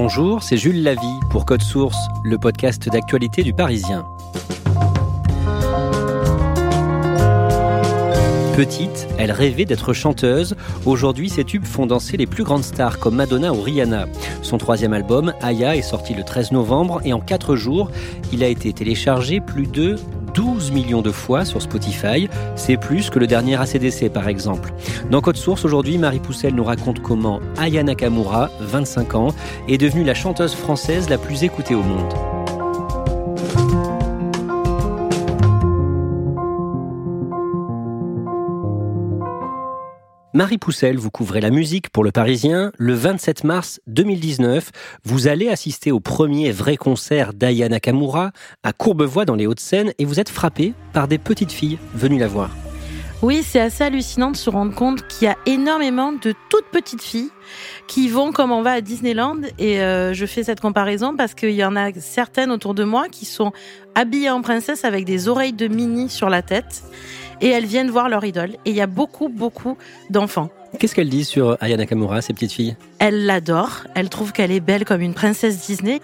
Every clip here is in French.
Bonjour, c'est Jules Lavie pour Code Source, le podcast d'actualité du Parisien. Petite, elle rêvait d'être chanteuse. Aujourd'hui, ses tubes font danser les plus grandes stars comme Madonna ou Rihanna. Son troisième album, Aya, est sorti le 13 novembre et en 4 jours, il a été téléchargé plus de 12 millions de fois sur Spotify. C'est plus que le dernier ACDC par exemple. Dans Code Source, aujourd'hui, Marie Poussel nous raconte comment Aya Nakamura, 25 ans, est devenue la chanteuse française la plus écoutée au monde. Marie Poussel, vous couvrez la musique pour Le Parisien. Le 27 mars 2019, vous allez assister au premier vrai concert d'Aya Nakamura à Courbevoie dans les Hauts-de-Seine et vous êtes frappé par des petites filles venues la voir. Oui, c'est assez hallucinant de se rendre compte qu'il y a énormément de toutes petites filles qui vont comme on va à Disneyland. Et euh, je fais cette comparaison parce qu'il y en a certaines autour de moi qui sont habillées en princesse avec des oreilles de mini sur la tête et elles viennent voir leur idole. Et il y a beaucoup, beaucoup d'enfants. Qu'est-ce qu'elles disent sur Aya Nakamura, ces petites filles? Elles l'adorent. Elles trouvent qu'elle est belle comme une princesse Disney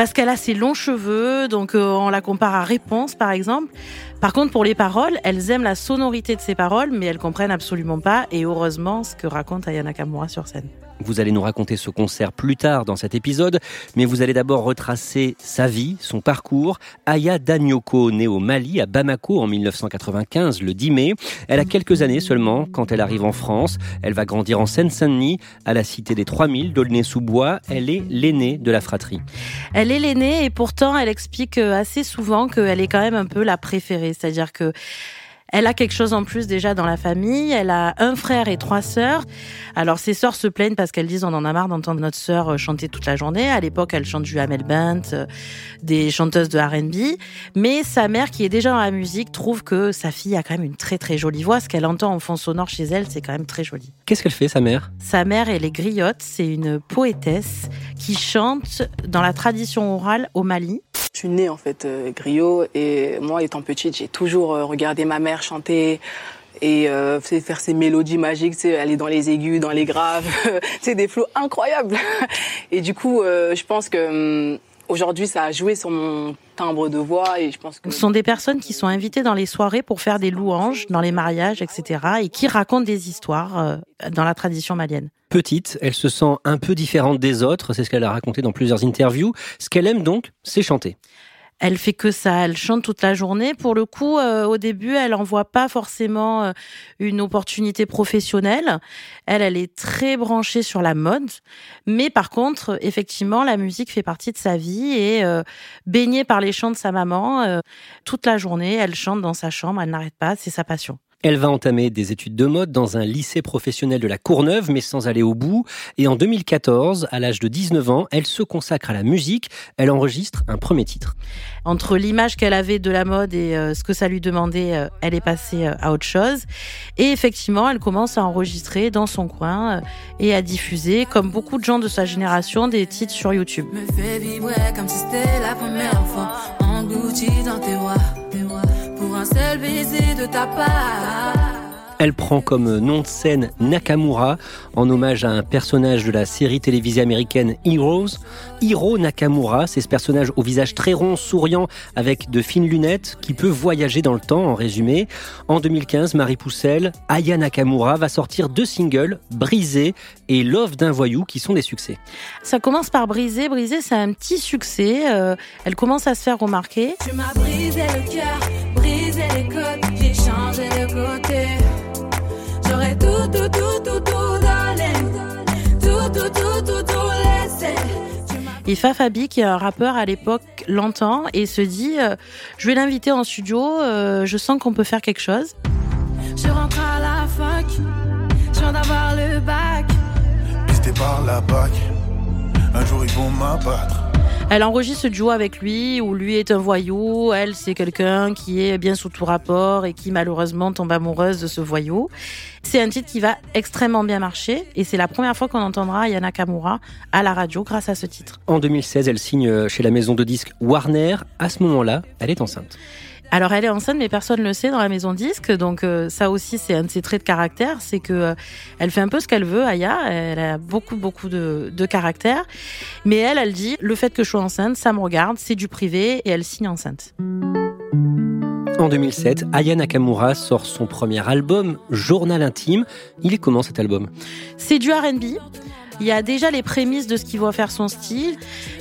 parce qu'elle a ses longs cheveux, donc euh, on la compare à Réponse par exemple. Par contre, pour les paroles, elles aiment la sonorité de ses paroles, mais elles comprennent absolument pas, et heureusement, ce que raconte Aya Nakamura sur scène. Vous allez nous raconter ce concert plus tard dans cet épisode, mais vous allez d'abord retracer sa vie, son parcours. Aya Danyoko, née au Mali, à Bamako en 1995, le 10 mai. Elle a quelques années seulement quand elle arrive en France. Elle va grandir en Seine-Saint-Denis, à la cité des 3000, d'Aulnay-sous-Bois. Elle est l'aînée de la fratrie. Elle est l'aînée et pourtant elle explique euh, assez souvent qu'elle est quand même un peu la préférée. C'est-à-dire que elle a quelque chose en plus déjà dans la famille. Elle a un frère et trois sœurs. Alors ses sœurs se plaignent parce qu'elles disent on en a marre d'entendre notre sœur euh, chanter toute la journée. À l'époque, elle chante du Hamel Bent, euh, des chanteuses de R&B. Mais sa mère, qui est déjà dans la musique, trouve que sa fille a quand même une très très jolie voix. Ce qu'elle entend en fond sonore chez elle, c'est quand même très joli. Qu'est-ce qu'elle fait, sa mère? Sa mère, elle est griotte. C'est une poétesse qui chante dans la tradition orale au Mali. Je suis née en fait euh, griot et moi étant petite j'ai toujours euh, regardé ma mère chanter et euh, faire ces mélodies magiques, tu aller dans les aigus, dans les graves, c'est des flots incroyables. Et du coup, euh, je pense que hum, aujourd'hui ça a joué sur mon timbre de voix et je pense que Ce sont des personnes qui sont invitées dans les soirées pour faire des louanges, dans les mariages, etc. et qui racontent des histoires euh, dans la tradition malienne. Petite, elle se sent un peu différente des autres, c'est ce qu'elle a raconté dans plusieurs interviews. Ce qu'elle aime donc, c'est chanter. Elle fait que ça, elle chante toute la journée. Pour le coup, euh, au début, elle en voit pas forcément euh, une opportunité professionnelle. Elle, elle est très branchée sur la mode, mais par contre, effectivement, la musique fait partie de sa vie et euh, baignée par les chants de sa maman, euh, toute la journée, elle chante dans sa chambre, elle n'arrête pas, c'est sa passion. Elle va entamer des études de mode dans un lycée professionnel de la Courneuve, mais sans aller au bout. Et en 2014, à l'âge de 19 ans, elle se consacre à la musique. Elle enregistre un premier titre. Entre l'image qu'elle avait de la mode et euh, ce que ça lui demandait, euh, elle est passée euh, à autre chose. Et effectivement, elle commence à enregistrer dans son coin et à diffuser, comme beaucoup de gens de sa génération, des titres sur YouTube. Me fait vibrer comme si c'était la première fois. Englouti dans tes voix. Un seul baiser de ta part. Elle prend comme nom de scène Nakamura, en hommage à un personnage de la série télévisée américaine Heroes. Hiro Nakamura, c'est ce personnage au visage très rond, souriant, avec de fines lunettes, qui peut voyager dans le temps, en résumé. En 2015, Marie Poussel, Aya Nakamura va sortir deux singles, Brisé et Love d'un voyou, qui sont des succès. Ça commence par Briser. Briser, c'est un petit succès. euh, elle commence à se faire remarquer. Tu m'as brisé le cœur, brisé côte, j'ai changé de côté. J'aurais tout, tout, tout, tout, tout donné. Tout, tout, tout, tout, tout laissé. Ifa Fabi, qui est un rappeur à l'époque, l'entend et se dit euh, Je vais l'inviter en studio, euh, je sens qu'on peut faire quelque chose. Je rentre à la fac, je viens d'avoir le bac. Pisté par la bac, un jour ils vont m'abattre. Elle enregistre ce duo avec lui, où lui est un voyou, elle c'est quelqu'un qui est bien sous tout rapport et qui malheureusement tombe amoureuse de ce voyou. C'est un titre qui va extrêmement bien marcher et c'est la première fois qu'on entendra Yana Kamura à la radio grâce à ce titre. En 2016, elle signe chez la maison de disques Warner. À ce moment-là, elle est enceinte. Alors elle est enceinte, mais personne ne le sait dans la maison disque. Donc euh, ça aussi, c'est un de ses traits de caractère, c'est que euh, elle fait un peu ce qu'elle veut. Aya, elle a beaucoup beaucoup de, de caractère, mais elle, elle dit le fait que je sois enceinte, ça me regarde, c'est du privé, et elle signe enceinte. En 2007, Aya Nakamura sort son premier album, Journal intime. Il est comment cet album? C'est du R&B. Il y a déjà les prémices de ce qu'il va faire son style,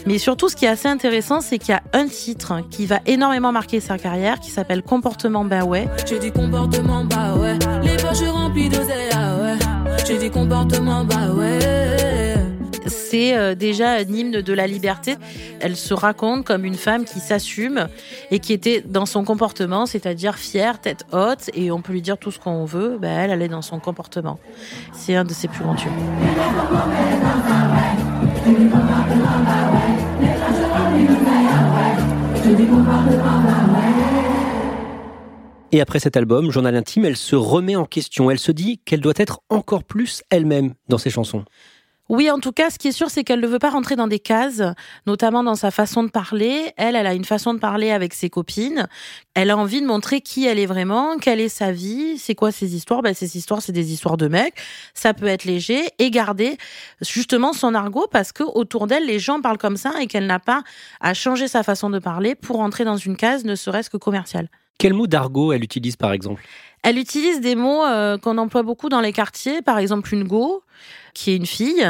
mais surtout ce qui est assez intéressant, c'est qu'il y a un titre qui va énormément marquer sa carrière, qui s'appelle Comportement bah ouais. Comportement, bah. Les poches remplies d'oseille, ah ouais. J'ai comportement, bah ouais. C'est euh, déjà un hymne de la liberté. Elle se raconte comme une femme qui s'assume et qui était dans son comportement, c'est-à-dire fière, tête haute, et on peut lui dire tout ce qu'on veut. Ben, elle, elle est dans son comportement. C'est un de ses plus grands tubes. Et après cet album, Journal intime, elle se remet en question. Elle se dit qu'elle doit être encore plus elle-même dans ses chansons. Oui, en tout cas, ce qui est sûr, c'est qu'elle ne veut pas rentrer dans des cases, notamment dans sa façon de parler. Elle, elle a une façon de parler avec ses copines. Elle a envie de montrer qui elle est vraiment, quelle est sa vie, c'est quoi ses histoires. Ben, ces histoires, c'est des histoires de mecs. Ça peut être léger et garder justement son argot parce que autour d'elle, les gens parlent comme ça et qu'elle n'a pas à changer sa façon de parler pour rentrer dans une case, ne serait-ce que commerciale. Quel mot d'argot elle utilise par exemple? Elle utilise des mots euh, qu'on emploie beaucoup dans les quartiers, par exemple une go, qui est une fille,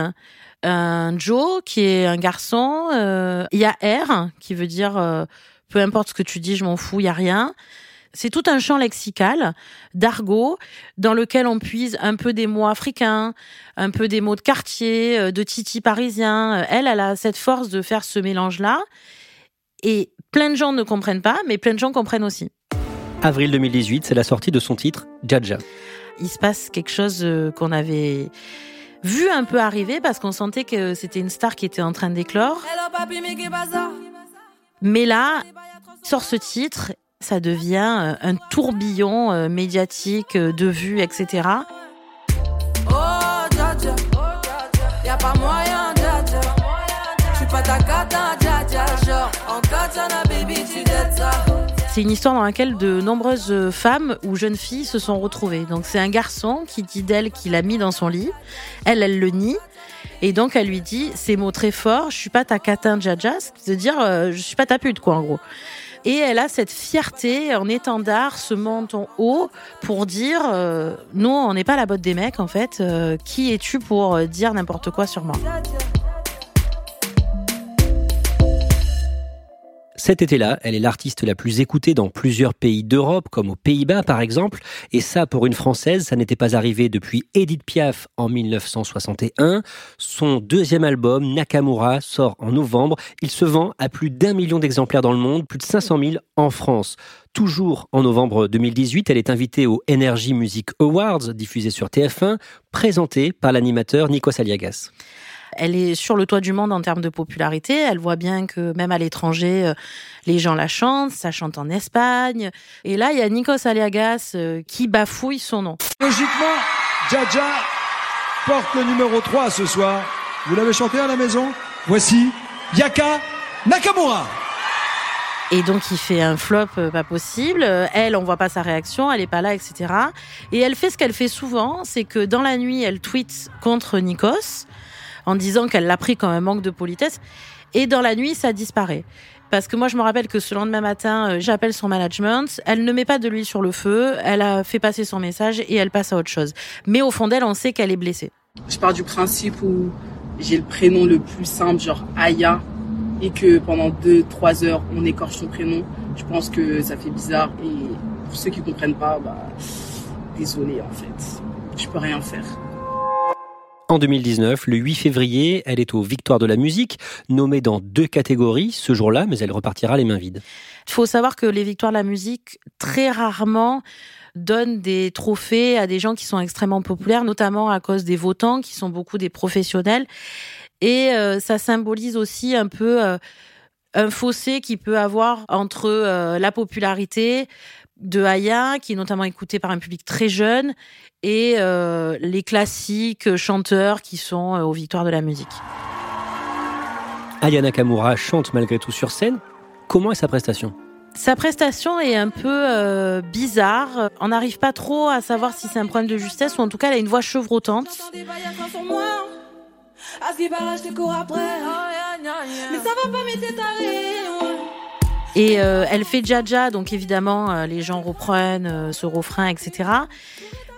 un Joe, qui est un garçon, euh, il y a R, qui veut dire euh, peu importe ce que tu dis, je m'en fous, il y a rien. C'est tout un champ lexical d'argot dans lequel on puise un peu des mots africains, un peu des mots de quartier, euh, de titi parisien. Elle, elle a cette force de faire ce mélange-là. Et plein de gens ne comprennent pas, mais plein de gens comprennent aussi. Avril 2018, c'est la sortie de son titre, Jaja. Il se passe quelque chose qu'on avait vu un peu arriver parce qu'on sentait que c'était une star qui était en train d'éclore. Mais là, sort ce titre, ça devient euh, un tourbillon euh, médiatique euh, de vues, etc. Oh, dja dja. Y'a pas moyen, dja dja. J'suis pas ta cata, dja dja. Genre, en katana, baby, tu dettes ça. C'est une histoire dans laquelle de nombreuses femmes ou jeunes filles se sont retrouvées. Donc c'est un garçon qui dit d'elle qu'il a mis dans son lit. Elle, elle le nie. Et donc elle lui dit ces mots très forts, je suis pas ta catin jaja, c'est-à-dire euh, je suis pas ta pute quoi en gros. Et elle a cette fierté en étendard, ce menton haut pour dire euh, non, on n'est pas la botte des mecs en fait. Euh, qui es-tu pour euh, dire n'importe quoi sur moi? Cet été-là, elle est l'artiste la plus écoutée dans plusieurs pays d'Europe, comme aux Pays-Bas par exemple. Et ça, pour une Française, ça n'était pas arrivé depuis Edith Piaf en 1961. Son deuxième album, Nakamura, sort en novembre. Il se vend à plus d'un million d'exemplaires dans le monde, plus de 500 000 en France. Toujours en novembre 2018, elle est invitée au Energy Music Awards, diffusé sur TF1, présenté par l'animateur Nikos Aliagas. Elle est sur le toit du monde en termes de popularité. Elle voit bien que même à l'étranger, euh, les gens la chantent. Ça chante en Espagne. Et là, il y a Nikos Aliagas euh, qui bafouille son nom. Logiquement, Jaja porte le numéro 3 ce soir. Vous l'avez chanté à la maison? Voici Yaka Nakamura. Et donc, il fait un flop euh, pas possible. Elle, on voit pas sa réaction, elle est pas là, etc. Et elle fait ce qu'elle fait souvent, c'est que dans la nuit, elle tweet contre Nikos en disant qu'elle l'a pris comme un manque de politesse. Et dans la nuit, ça disparaît. Parce que moi, je me rappelle que ce lendemain matin, euh, j'appelle son management. Elle ne met pas de l'huile sur le feu. Elle a fait passer son message et elle passe à autre chose. Mais au fond d'elle, on sait qu'elle est blessée. Je pars du principe où j'ai le prénom le plus simple, genre Aya, et que pendant 2-3 heures, on écorche son prénom. Je pense que ça fait bizarre. Et pour ceux qui comprennent pas, bah, désolé en fait. Je peux rien faire. En 2019, le 8 février, elle est aux Victoires de la musique, nommée dans deux catégories ce jour-là, mais elle repartira les mains vides. Il faut savoir que les victoires de la musique, très rarement, donne des trophées à des gens qui sont extrêmement populaires, notamment à cause des votants, qui sont beaucoup des professionnels. Et euh, ça symbolise aussi un peu euh, un fossé qui peut avoir entre euh, la popularité de Aya, qui est notamment écoutée par un public très jeune, et euh, les classiques chanteurs qui sont euh, aux victoires de la musique. Aya Nakamura chante malgré tout sur scène. Comment est sa prestation? Sa prestation est un peu euh, bizarre. On n'arrive pas trop à savoir si c'est un problème de justesse ou en tout cas elle a une voix chevrotante. Des paillasses sur moi. À ce qui paraît, je te cours après. Mais ça va pas, mais. Et euh, elle fait Jaja, donc évidemment euh, les gens reprennent euh, ce refrain, etc.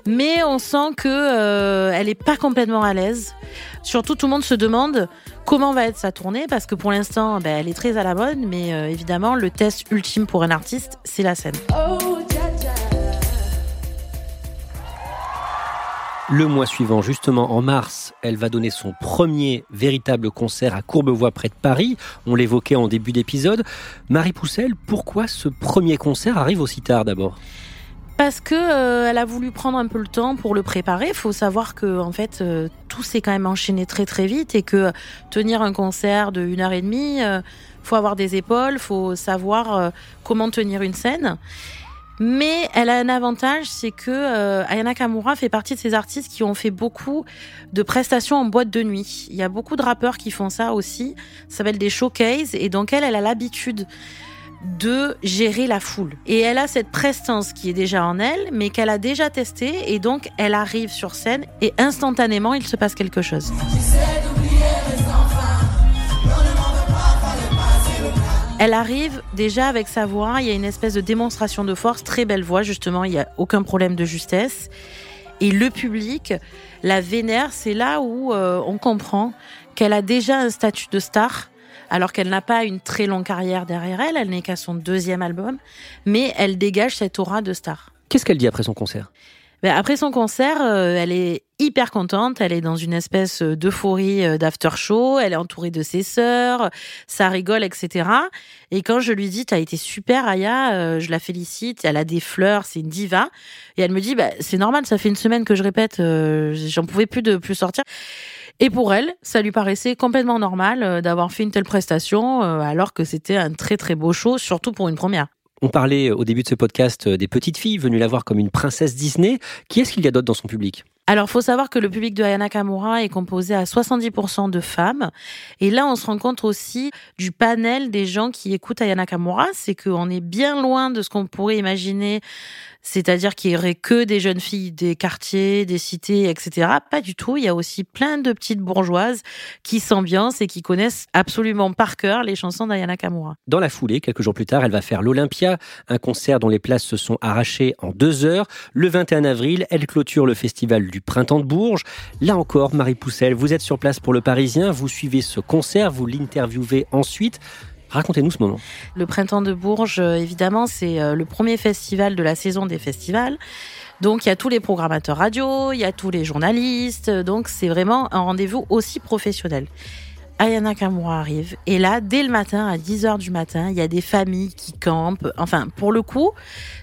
Mais on sent que elle est pas complètement à l'aise. Surtout, tout le monde se demande comment va être sa tournée parce que pour l'instant, ben, elle est très à la mode, mais évidemment, le test ultime pour un artiste, c'est la scène. Oh, Le mois suivant, justement en mars, elle va donner son premier véritable concert à Courbevoie près de Paris. On l'évoquait en début d'épisode. Marie Poussel, pourquoi ce premier concert arrive aussi tard d'abord? Parce que euh, elle a voulu prendre un peu le temps pour le préparer. Il faut savoir que en fait euh, tout s'est quand même enchaîné très très vite et que tenir un concert de une heure et demie, euh, faut avoir des épaules, faut savoir comment tenir une scène. Mais elle a un avantage, c'est que euh, Ayana Kamura fait partie de ces artistes qui ont fait beaucoup de prestations en boîte de nuit. Il y a beaucoup de rappeurs qui font ça aussi. Ça s'appelle des showcases et donc elle, elle a l'habitude de gérer la foule. Et elle a cette prestance qui est déjà en elle, mais qu'elle a déjà testée, et donc elle arrive sur scène, et instantanément, il se passe quelque chose. Elle arrive déjà avec sa voix, il y a une espèce de démonstration de force, très belle voix, justement, il n'y a aucun problème de justesse. Et le public la vénère, c'est là où euh, on comprend qu'elle a déjà un statut de star, alors qu'elle n'a pas une très longue carrière derrière elle, elle n'est qu'à son deuxième album, mais elle dégage cette aura de star. Qu'est-ce qu'elle dit après son concert? Après son concert, euh, elle est hyper contente. Elle est dans une espèce d'euphorie euh, d'after show. Elle est entourée de ses sœurs. Ça rigole, etc. Et quand je lui dis, t'as été super, Aya, euh, je la félicite. Elle a des fleurs, c'est une diva. Et elle me dit, bah, c'est normal, ça fait une semaine que je répète, euh, j'en pouvais plus de plus sortir. Et pour elle, ça lui paraissait complètement normal euh, d'avoir fait une telle prestation, euh, alors que c'était un très très beau show, surtout pour une première. On parlait au début de ce podcast des petites filles venues la voir comme une princesse Disney. Qui est-ce qu'il y a d'autre dans son public? Alors, faut savoir que le public de Ayana Kamura est composé à 70% de femmes. Et là, on se rend compte aussi du panel des gens qui écoutent Ayana Kamura. C'est qu'on est bien loin de ce qu'on pourrait imaginer. C'est-à-dire qu'il y aurait que des jeunes filles des quartiers, des cités, etc. Pas du tout. Il y a aussi plein de petites bourgeoises qui s'ambiancent et qui connaissent absolument par cœur les chansons d'Ayana Kamura. Dans la foulée, quelques jours plus tard, elle va faire l'Olympia, un concert dont les places se sont arrachées en deux heures. Le 21 avril, elle clôture le festival du Printemps de Bourges. Là encore, Marie Poussel, vous êtes sur place pour le Parisien, vous suivez ce concert, vous l'interviewez ensuite. Racontez-nous ce moment. Le Printemps de Bourges, euh, évidemment, c'est euh, le premier festival de la saison des festivals. Donc il y a tous les programmateurs radio, il y a tous les journalistes, donc c'est vraiment un rendez-vous aussi professionnel. Ayana Kamura arrive et là, dès le matin, à 10h du matin, il y a des familles qui campent. Enfin, pour le coup,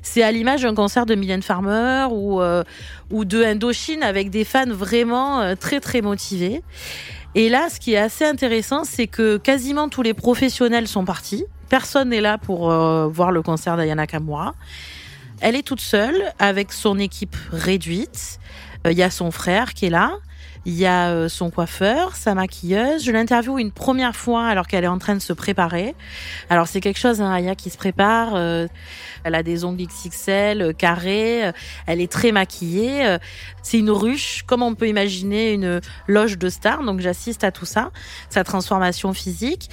c'est à l'image d'un concert de Mylène Farmer ou, euh, ou de Indochine avec des fans vraiment très très motivés. Et là, ce qui est assez intéressant, c'est que quasiment tous les professionnels sont partis. Personne n'est là pour euh, voir le concert d'Ayana Kamura. Elle est toute seule avec son équipe réduite. Euh, Il y a son frère qui est là. Il y a euh, son coiffeur, sa maquilleuse. Je l'interviewe une première fois alors qu'elle est en train de se préparer. Alors c'est quelque chose, hein, Aya qui se prépare. euh, elle a des ongles XXL, euh, carrés. Elle est très maquillée. C'est une ruche, comme on peut imaginer une loge de stars. Donc j'assiste à tout ça, sa transformation physique.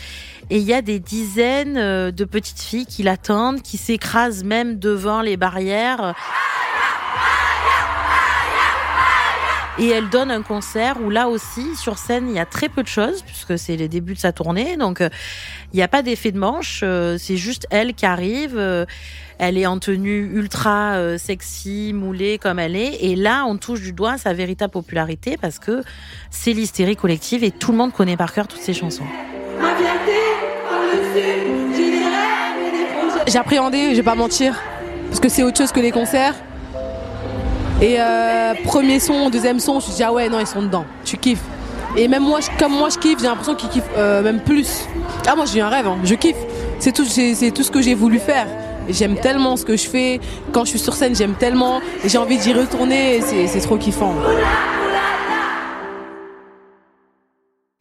Et il y a des dizaines de petites filles qui l'attendent, qui s'écrasent même devant les barrières. Et elle donne un concert où là aussi, sur scène, il y a très peu de choses, puisque c'est les débuts de sa tournée. Donc, euh, il n'y a pas d'effet de manche. euh, c'est juste elle qui arrive. euh, elle est en tenue ultra sexy, moulée comme elle est. Et là, on touche du doigt sa véritable popularité parce que c'est l'hystérie collective et tout le monde connaît par cœur toutes ses chansons. J'appréhendais, je vais pas mentir, parce que c'est autre chose que les concerts. Et euh, premier son, deuxième son, je me dis ah ouais non ils sont dedans, tu kiffes. Et même moi, comme moi je kiffe, j'ai l'impression qu'ils kiffent euh, même plus. Ah moi j'ai un rêve, hein, je kiffe. C'est tout, c'est tout ce que j'ai voulu faire. J'aime tellement ce que je fais. Quand je suis sur scène, j'aime tellement. J'ai envie d'y retourner. et C'est c'est trop kiffant.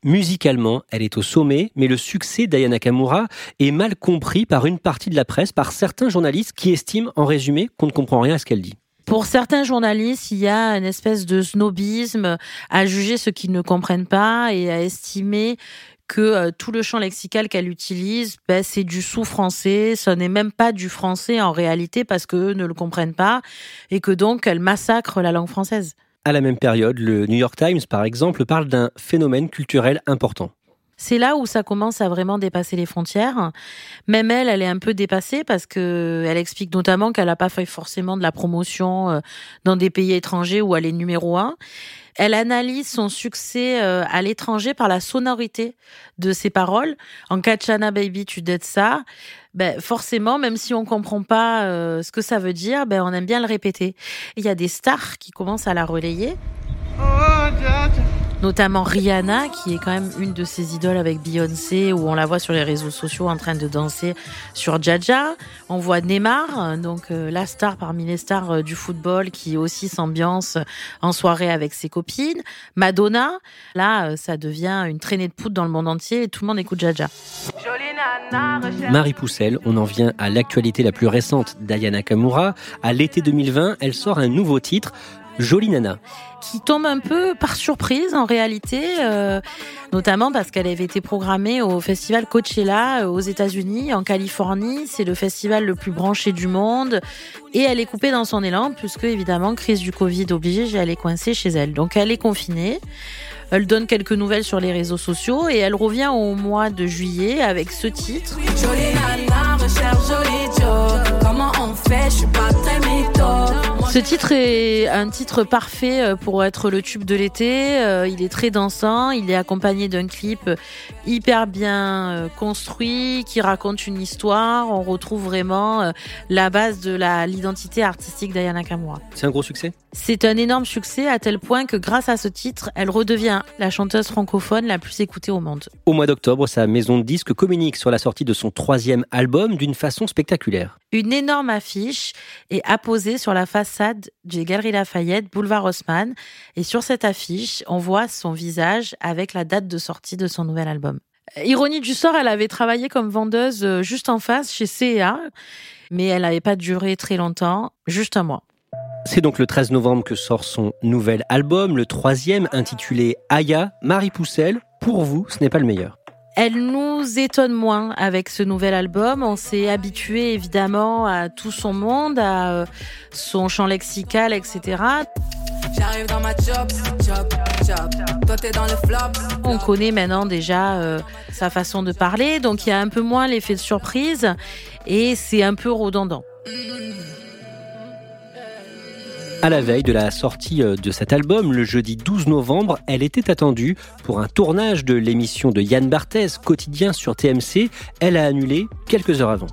Musicalement, elle est au sommet, mais le succès d'Aya Nakamura est mal compris par une partie de la presse, par certains journalistes qui estiment, en résumé, qu'on ne comprend rien à ce qu'elle dit. Pour certains journalistes, il y a une espèce de snobisme à juger ceux qui ne comprennent pas et à estimer que euh, tout le champ lexical qu'elle utilise, ben, c'est du sous-français, ce n'est même pas du français en réalité parce qu'eux ne le comprennent pas et que donc elle massacre la langue française. À la même période, le New York Times, par exemple, parle d'un phénomène culturel important. C'est là où ça commence à vraiment dépasser les frontières. Même elle, elle est un peu dépassée parce que elle explique notamment qu'elle n'a pas fait forcément de la promotion euh, dans des pays étrangers où elle est numéro un. Elle analyse son succès euh, à l'étranger par la sonorité de ses paroles. En Kachana Baby, tu dettes ça. Ben, forcément, même si on comprend pas euh, ce que ça veut dire, ben, on aime bien le répéter. Il y a des stars qui commencent à la relayer notamment Rihanna, qui est quand même une de ses idoles avec Beyoncé, où on la voit sur les réseaux sociaux en train de danser sur Jaja. On voit Neymar, donc euh, la star parmi les stars euh, du football, qui aussi s'ambiance en soirée avec ses copines. Madonna, là, euh, ça devient une traînée de poudre dans le monde entier et tout le monde écoute Jaja. Marie Poussel, on en vient à l'actualité la plus récente d'Aya Nakamura. À l'été 2020, elle sort un nouveau titre, Jolie Nana. qui tombe un peu par surprise en réalité, euh, notamment parce qu'elle avait été programmée au festival Coachella euh, aux États-Unis, en Californie. C'est le festival le plus branché du monde. Et elle est coupée dans son élan, puisque évidemment, crise du Covid oblige, elle est coincée chez elle. Donc elle est confinée. Elle donne quelques nouvelles sur les réseaux sociaux et elle revient au mois de juillet avec ce titre. Jolie nana, recherche joli Joe. Comment on fait, je suis pas très mytho. Ce titre est un titre parfait euh, pour être le tube de l'été. Euh, Il est très dansant. Il est accompagné d'un clip hyper bien euh, construit qui raconte une histoire. On retrouve vraiment la base de l'identité artistique d'Ayana Nakamura. C'est un gros succès? C'est un énorme succès à tel point que grâce à ce titre, elle redevient la chanteuse francophone la plus écoutée au monde. Au mois d'octobre, sa maison de disques communique sur la sortie de son troisième album d'une façon spectaculaire. Une énorme affiche est apposée sur la façade des Galeries Lafayette, boulevard Haussmann. Et sur cette affiche, on voit son visage avec la date de sortie de son nouvel album. Ironie du sort, elle avait travaillé comme vendeuse euh, juste en face chez CEA, mais elle n'avait pas duré très longtemps, juste un mois. C'est donc le 13 novembre que sort son nouvel album, le troisième intitulé Aya. Marie Poussel, pour vous, ce n'est pas le meilleur. Elle nous étonne moins avec ce nouvel album. On s'est habitué évidemment à tout son monde, à euh, son champ lexical, etc. J'arrive dans ma job, job, job. Toi t'es dans le flop. On connaît maintenant déjà euh, sa façon de parler, donc il y a un peu moins l'effet de surprise et c'est un peu redondant. À la veille de la sortie euh, de cet album, le jeudi 12 novembre, elle était attendue pour un tournage de l'émission de Yann Barthès, quotidien sur TMC. Elle a annulé quelques heures avant.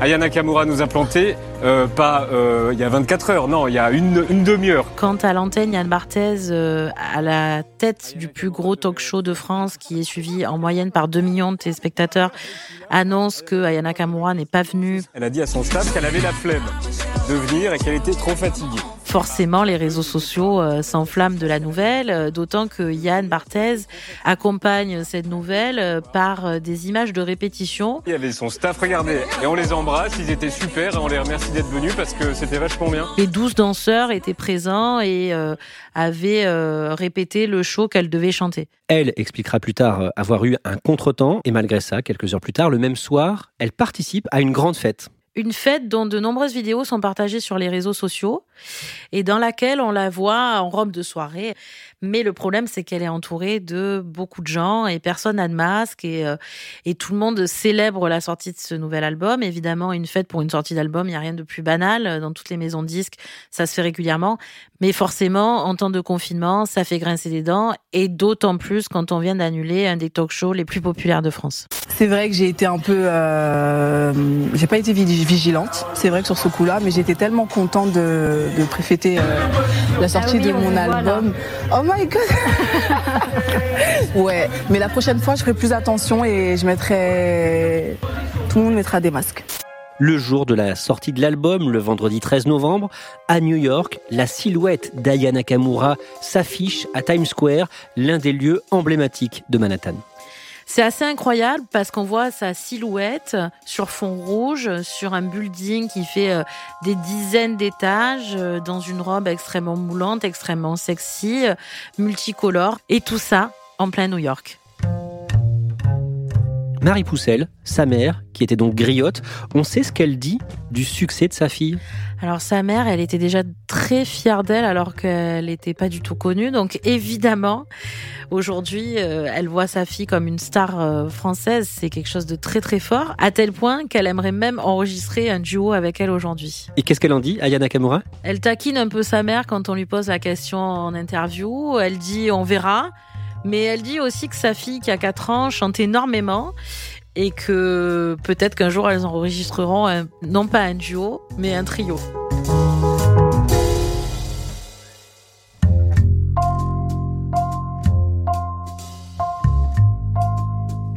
Aya Nakamura nous a planté, euh, pas euh, il y a 24 heures, non, il y a une, une demi-heure. Quant à l'antenne, Yann Barthès, euh, à la tête du plus gros talk show de France, qui est suivi en moyenne par 2 millions de téléspectateurs, annonce que Ayana Nakamura n'est pas venue. Elle a dit à son staff qu'elle avait la flemme de venir et qu'elle était trop fatiguée. Forcément, les réseaux sociaux euh, s'enflamment de la nouvelle, euh, d'autant que Yann Barthès accompagne cette nouvelle euh, par des images de répétition. Il y avait son staff, regardez, et on les embrasse, ils étaient super, et on les remercie d'être venus parce que c'était vachement bien. Les douze danseurs étaient présents et euh, avaient euh, répété le show qu'elle devait chanter. Elle expliquera plus tard avoir eu un contretemps et malgré ça, quelques heures plus tard, le même soir, elle participe à une grande fête. Une fête dont de nombreuses vidéos sont partagées sur les réseaux sociaux et dans laquelle on la voit en robe de soirée. Mais le problème, c'est qu'elle est entourée de beaucoup de gens et personne n'a de masque et, euh, et tout le monde célèbre la sortie de ce nouvel album. Évidemment, une fête pour une sortie d'album, il n'y a rien de plus banal. Dans toutes les maisons de disques, ça se fait régulièrement. Mais forcément, en temps de confinement, ça fait grincer des dents et d'autant plus quand on vient d'annuler un des talk shows les plus populaires de France. C'est vrai que j'ai été un peu, euh, j'ai pas été vigilante, c'est vrai que sur ce coup-là, mais j'étais tellement contente de, de préfêter euh, la sortie Ah oui, de on mon album. Oh Ouais, mais la prochaine fois, je ferai plus attention et je mettrai. Tout le monde mettra des masques. Le jour de la sortie de l'album, le vendredi 13 novembre, à New York, la silhouette d'Aya Nakamura s'affiche à Times Square, l'un des lieux emblématiques de Manhattan. C'est assez incroyable parce qu'on voit sa silhouette sur fond rouge, sur un building qui fait euh, des dizaines d'étages, euh, dans une robe extrêmement moulante, extrêmement sexy, euh, multicolore, et tout ça en plein New York. Marie Poussel, sa mère, qui était donc griotte, on sait ce qu'elle dit du succès de sa fille. Alors sa mère, elle était déjà très fière d'elle alors qu'elle n'était pas du tout connue. Donc évidemment, aujourd'hui, euh, elle voit sa fille comme une star euh, française. C'est quelque chose de très très fort, à tel point qu'elle aimerait même enregistrer un duo avec elle aujourd'hui. Et qu'est-ce qu'elle en dit, Aya Nakamura? Elle taquine un peu sa mère quand on lui pose la question en interview. Elle dit on verra. Mais elle dit aussi que sa fille, qui a 4 ans, chante énormément et que peut-être qu'un jour elles enregistreront non pas un duo, mais un trio.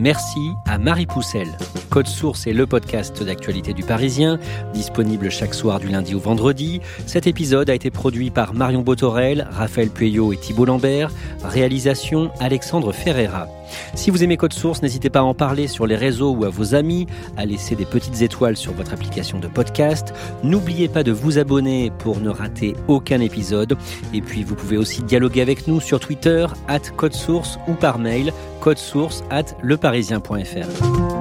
Merci à Marie Poussel. Code Source est le podcast d'actualité du Parisien, disponible chaque soir du lundi au vendredi. Cet épisode a été produit par Marion Botorel, Raphaël Pueyo et Thibault Lambert. Réalisation Alexandre Ferreira. Si vous aimez Code Source, n'hésitez pas à en parler sur les réseaux ou à vos amis, à laisser des petites étoiles sur votre application de podcast. N'oubliez pas de vous abonner pour ne rater aucun épisode. Et puis vous pouvez aussi dialoguer avec nous sur Twitter, at Code Source ou par mail, codesource at leparisien.fr.